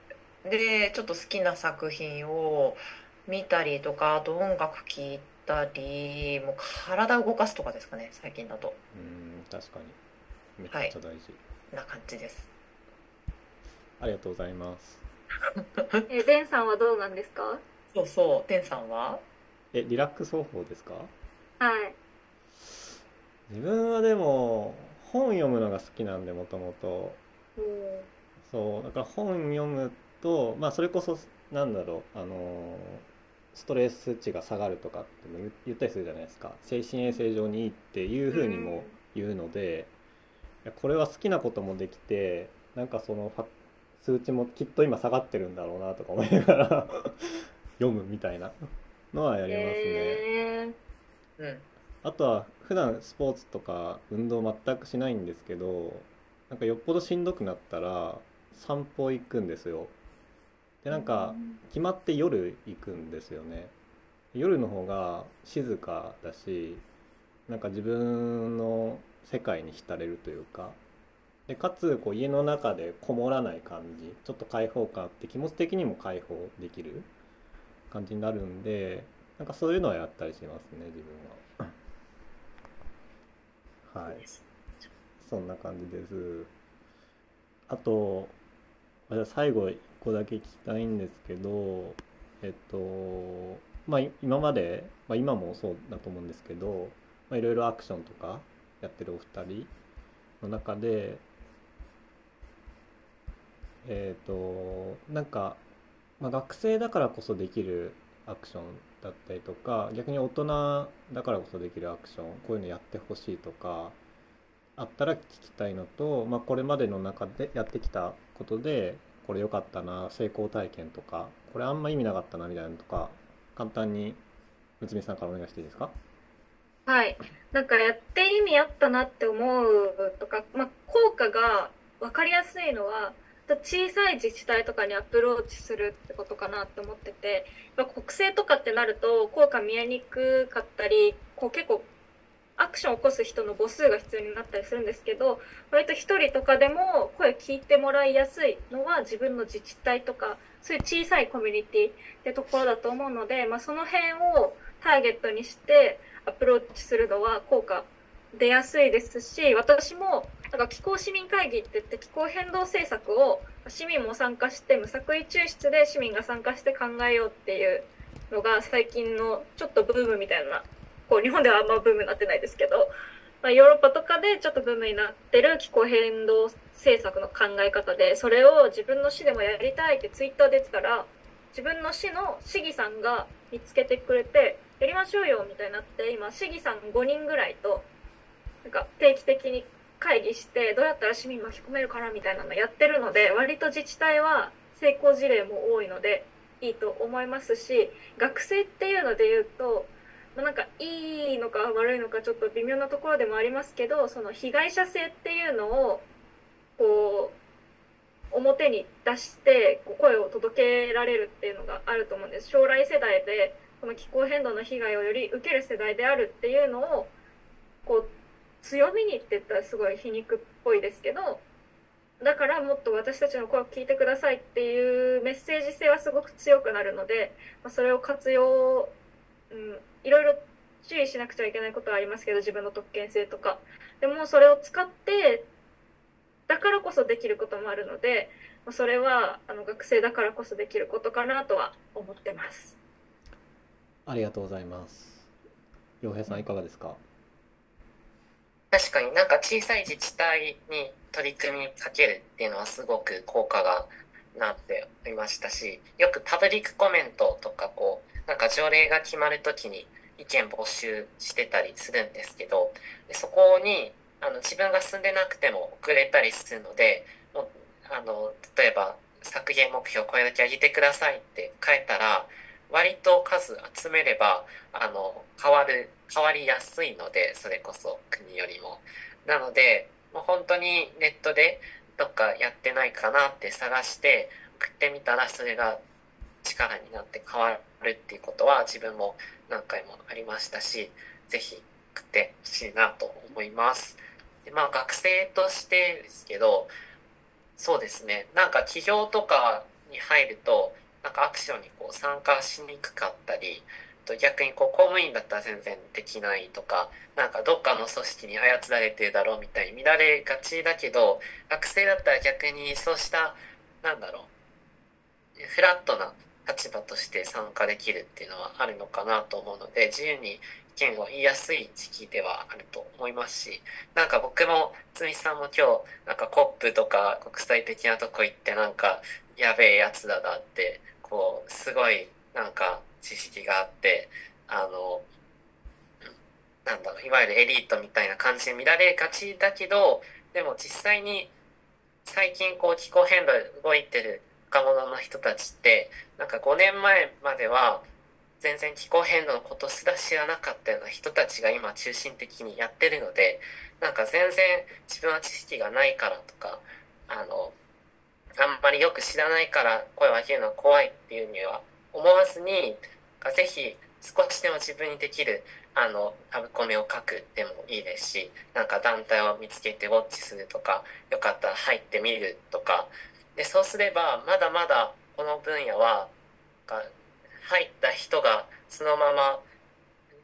でちょっと好きな作品を見たりとかあと音楽聴いたりもう体を動かすとかですかね最近だと。うん確かに。めっちゃ大事、はい、な感じです。ありがとうございます。えデンさんはどうなんですか？そうそう。デンさんは？えリラックス方法ですか？はい。自分はでも本読むのが好きなんでもともと。そうだから本読むとまあそれこそなんだろうあのストレス値が下がるとかって言ったりするじゃないですか。精神衛生上にいいっていうふうにも言うので、いやこれは好きなこともできてなんかその数値もきっと今下がってるんだろうなとか思いながら 読むみたいなのはやりますね。えー、うん。あとは普段スポーツとか運動全くしないんですけどなんかよっぽどしんどくなったら散歩行くんですよ。でなんか決まって夜行くんですよね。夜の方が静かだしなんか自分の世界に浸れるというか。でかつこう家の中でこもらない感じ。ちょっと開放感あって気持ち的にも開放できる感じになるんでなんかそういうのはやったりしますね自分は。はい。そんな感じです。あと最後1個だけ聞きたいんですけどえっとまあ今まで、まあ、今もそうだと思うんですけどいろいろアクションとかやってるお二人の中でえっ、ー、となんか、まあ、学生だからこそできるアクションだったりとか逆に大人だからこそできるアクションこういうのやってほしいとかあったら聞きたいのと、まあ、これまでの中でやってきたことでこれ良かったな成功体験とかこれあんま意味なかったなみたいなのとか簡単に内海さんからお願いしていいですか？はい。なんかやって意味あったなって思うとか、まあ、効果が分かりやすいのは小さい自治体とかにアプローチするってことかなって思ってて国政とかってなると効果見えにくかったりこう結構アクションを起こす人の母数が必要になったりするんですけど割と1人とかでも声聞いてもらいやすいのは自分の自治体とかそういう小さいコミュニティってところだと思うので、まあ、その辺をターゲットにしてアプローチするのは効果出やすいですし私もなんか気候市民会議って言って気候変動政策を市民も参加して無作為抽出で市民が参加して考えようっていうのが最近のちょっとブームみたいなこう日本ではあんまブームになってないですけど、まあ、ヨーロッパとかでちょっとブームになってる気候変動政策の考え方でそれを自分の市でもやりたいってツイッターで言ってたら自分の市の市議さんが見つけてくれてやりましょうよみたいになって今市議さん5人ぐらいとなんか定期的に会議してどうやったら市民巻き込めるかなみたいなのやってるので割と自治体は成功事例も多いのでいいと思いますし学生っていうので言うと、まあ、なんかいいのか悪いのかちょっと微妙なところでもありますけどその被害者性っていうのをこう表に出して声を届けられるっていうのがあると思うんです。将来世代でこの気候変動の被害をより受ける世代であるっていうのをこう強みにって言ったらすごい皮肉っぽいですけどだからもっと私たちの声を聞いてくださいっていうメッセージ性はすごく強くなるので、まあ、それを活用、うん、いろいろ注意しなくちゃいけないことはありますけど自分の特権性とか。でもそれを使ってだからこそできることもあるので、まあ、それはあの学生だからこそできることかなとは思ってます。ありがとうございます。洋平さん。いかがですか、確かになんか小さい自治体に取り組みかけるっていうのはすごく効果がなっていましたしよくパブリックコメントとかこうなんか条例が決まる時に意見募集してたりするんですけどそこにあの自分が住んでなくても遅れたりするのでもうあの例えば削減目標これだけ上げてくださいって書いたら割と数集めればあの変わる変わりやすいのでそれこそ国よりも。なのでもう本当にネットでどっかやってないかなって探して送ってみたらそれが力になって変わるっていうことは自分も何回もありましたし是非送ってほしいなと思います。でまあ学生としてですけどそうですねなんか企業とかに入るとなんかアクションにこう参加しにくかったりと逆にこう公務員だったら全然できないとかなんかどっかの組織に操られてるだろうみたいに見られがちだけど学生だったら逆にそうしたなんだろうフラットな立場として参加できるっていうのはあるのかなと思うので自由に意見を言いやすい時期ではあると思いますしなんか僕もつみさんも今日なんかコップとか国際的なとこ行ってなんかやべえやつだなってこうすごいなんか知識があってあのなんだろういわゆるエリートみたいな感じで見られがちだけどでも実際に最近こう気候変動動いてる若者の人たちってなんか5年前までは全然気候変動のことすら知らなかったような人たちが今中心的にやってるのでなんか全然自分は知識がないからとかあのあんまりよく知らないから声を上げるのは怖いっていうには思わずにぜひ少しでも自分にできるあのラブコメを書くでもいいですしなんか団体を見つけてウォッチするとかよかったら入ってみるとか。でそうすればまだまだこの分野は入った人がそのまま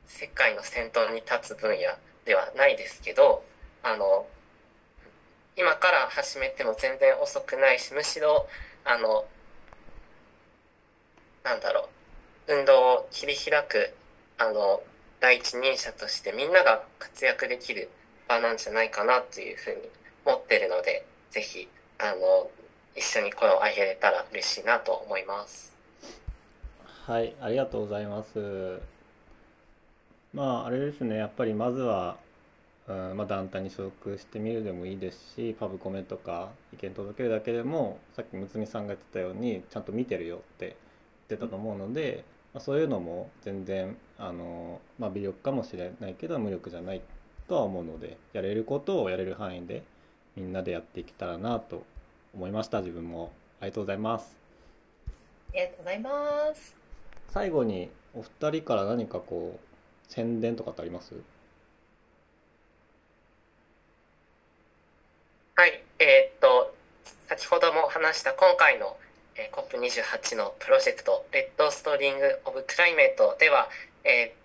世界の先頭に立つ分野ではないですけどあの今から始めても全然遅くないしむしろあのなんだろう。運動を切り開くあの第一人者としてみんなが活躍できる場なんじゃないかなというふうに思ってるのでぜひあの一緒に声を上げれたら嬉しいなと思います。はいありがとうございます。まああれですねやっぱりまずは、うんまあ、団体に所属してみるでもいいですしパブコメとか意見届けるだけでもさっきむつみさんが言ってたようにちゃんと見てるよってってたと思うので、まあ、そういうのも全然あの、まあ、微力かもしれないけど無力じゃないとは思うのでやれることをやれる範囲でみんなでやっていけたらなと思いました。自分も。ありがとうございます。ありがとうございます。最後にお二人から何かこう宣伝とかってあります？はい。えー、っと先ほども話した今回の、えー、COP28 のプロジェクト「レッドストリング・オブ・クライメート」では、えー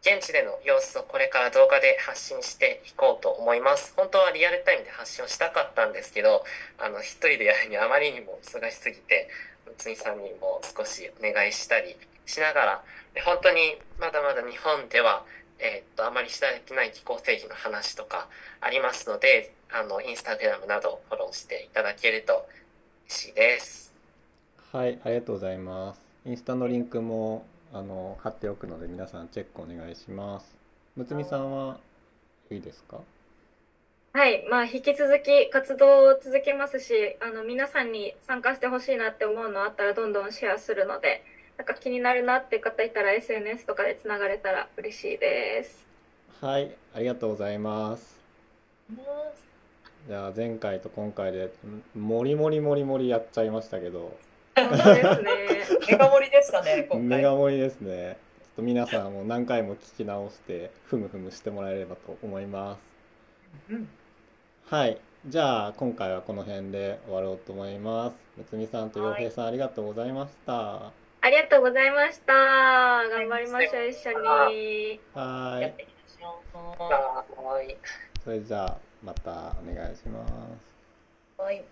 現地での様子をこれから動画で発信していこうと思います。本当はリアルタイムで発信をしたかったんですけど、あの、一人でやるにあまりにも忙しすぎて、つみさんにも少しお願いしたりしながら、本当にまだまだ日本では、えー、っと、あまり知られてない気候定義の話とかありますので、あの、インスタグラムなどフォローしていただけると嬉しいです。はい、ありがとうございます。インスタのリンクもあの貼っておくので皆さんチェックお願いします。むつみさんはいいですか？はい、まあ引き続き活動を続けますし、あの皆さんに参加してほしいなって思うのあったらどんどんシェアするので、なんか気になるなって方いたら SNS とかでつながれたら嬉しいです。はい、ありがとうございます。じゃあ前回と今回でもりもりもりもりやっちゃいましたけど。そうですね。メガ盛りですかね、メガ盛りですね。ちょっと皆さんも何回も聞き直して、ふむふむしてもらえればと思います。うん、はい。じゃあ、今回はこの辺で終わろうと思います。むつみさんと洋平さん、ありがとうございました。ありがとうございました。頑張りましょう、一緒に。はい。それじゃあ、またお願いします。はい。